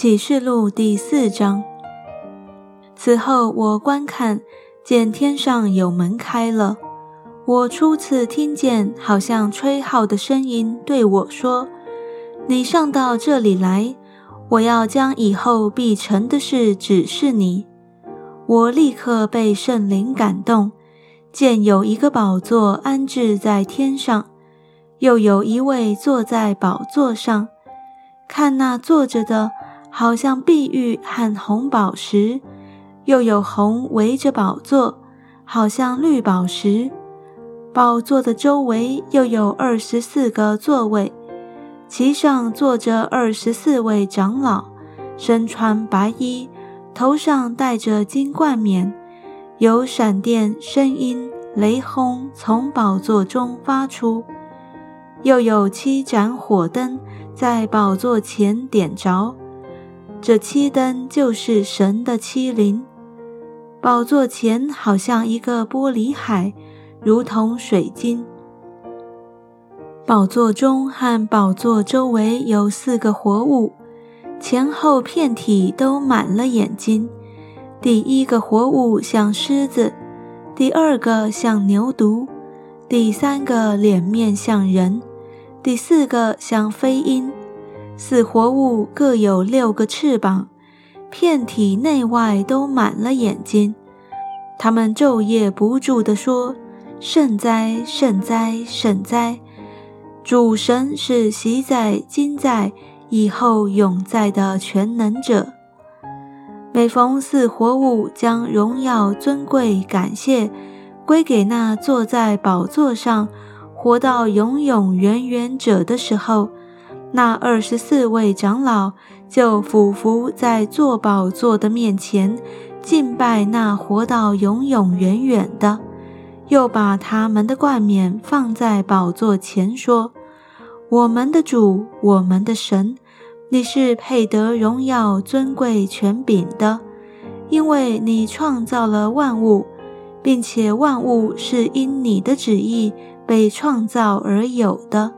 启示录第四章。此后，我观看，见天上有门开了。我初次听见好像吹号的声音对我说：“你上到这里来，我要将以后必成的事指示你。”我立刻被圣灵感动，见有一个宝座安置在天上，又有一位坐在宝座上。看那坐着的。好像碧玉和红宝石，又有红围着宝座，好像绿宝石。宝座的周围又有二十四个座位，其上坐着二十四位长老，身穿白衣，头上戴着金冠冕。有闪电、声音、雷轰从宝座中发出，又有七盏火灯在宝座前点着。这七灯就是神的七灵，宝座前好像一个玻璃海，如同水晶。宝座中和宝座周围有四个活物，前后片体都满了眼睛。第一个活物像狮子，第二个像牛犊，第三个脸面像人，第四个像飞鹰。四活物各有六个翅膀，片体内外都满了眼睛。他们昼夜不住地说：“圣哉，圣哉，圣哉！主神是习在、今在、以后永在的全能者。”每逢四活物将荣耀、尊贵、感谢归给那坐在宝座上、活到永永远远者的时候，那二十四位长老就俯伏在坐宝座的面前，敬拜那活到永永远远的，又把他们的冠冕放在宝座前，说：“我们的主，我们的神，你是配得荣耀、尊贵、权柄的，因为你创造了万物，并且万物是因你的旨意被创造而有的。”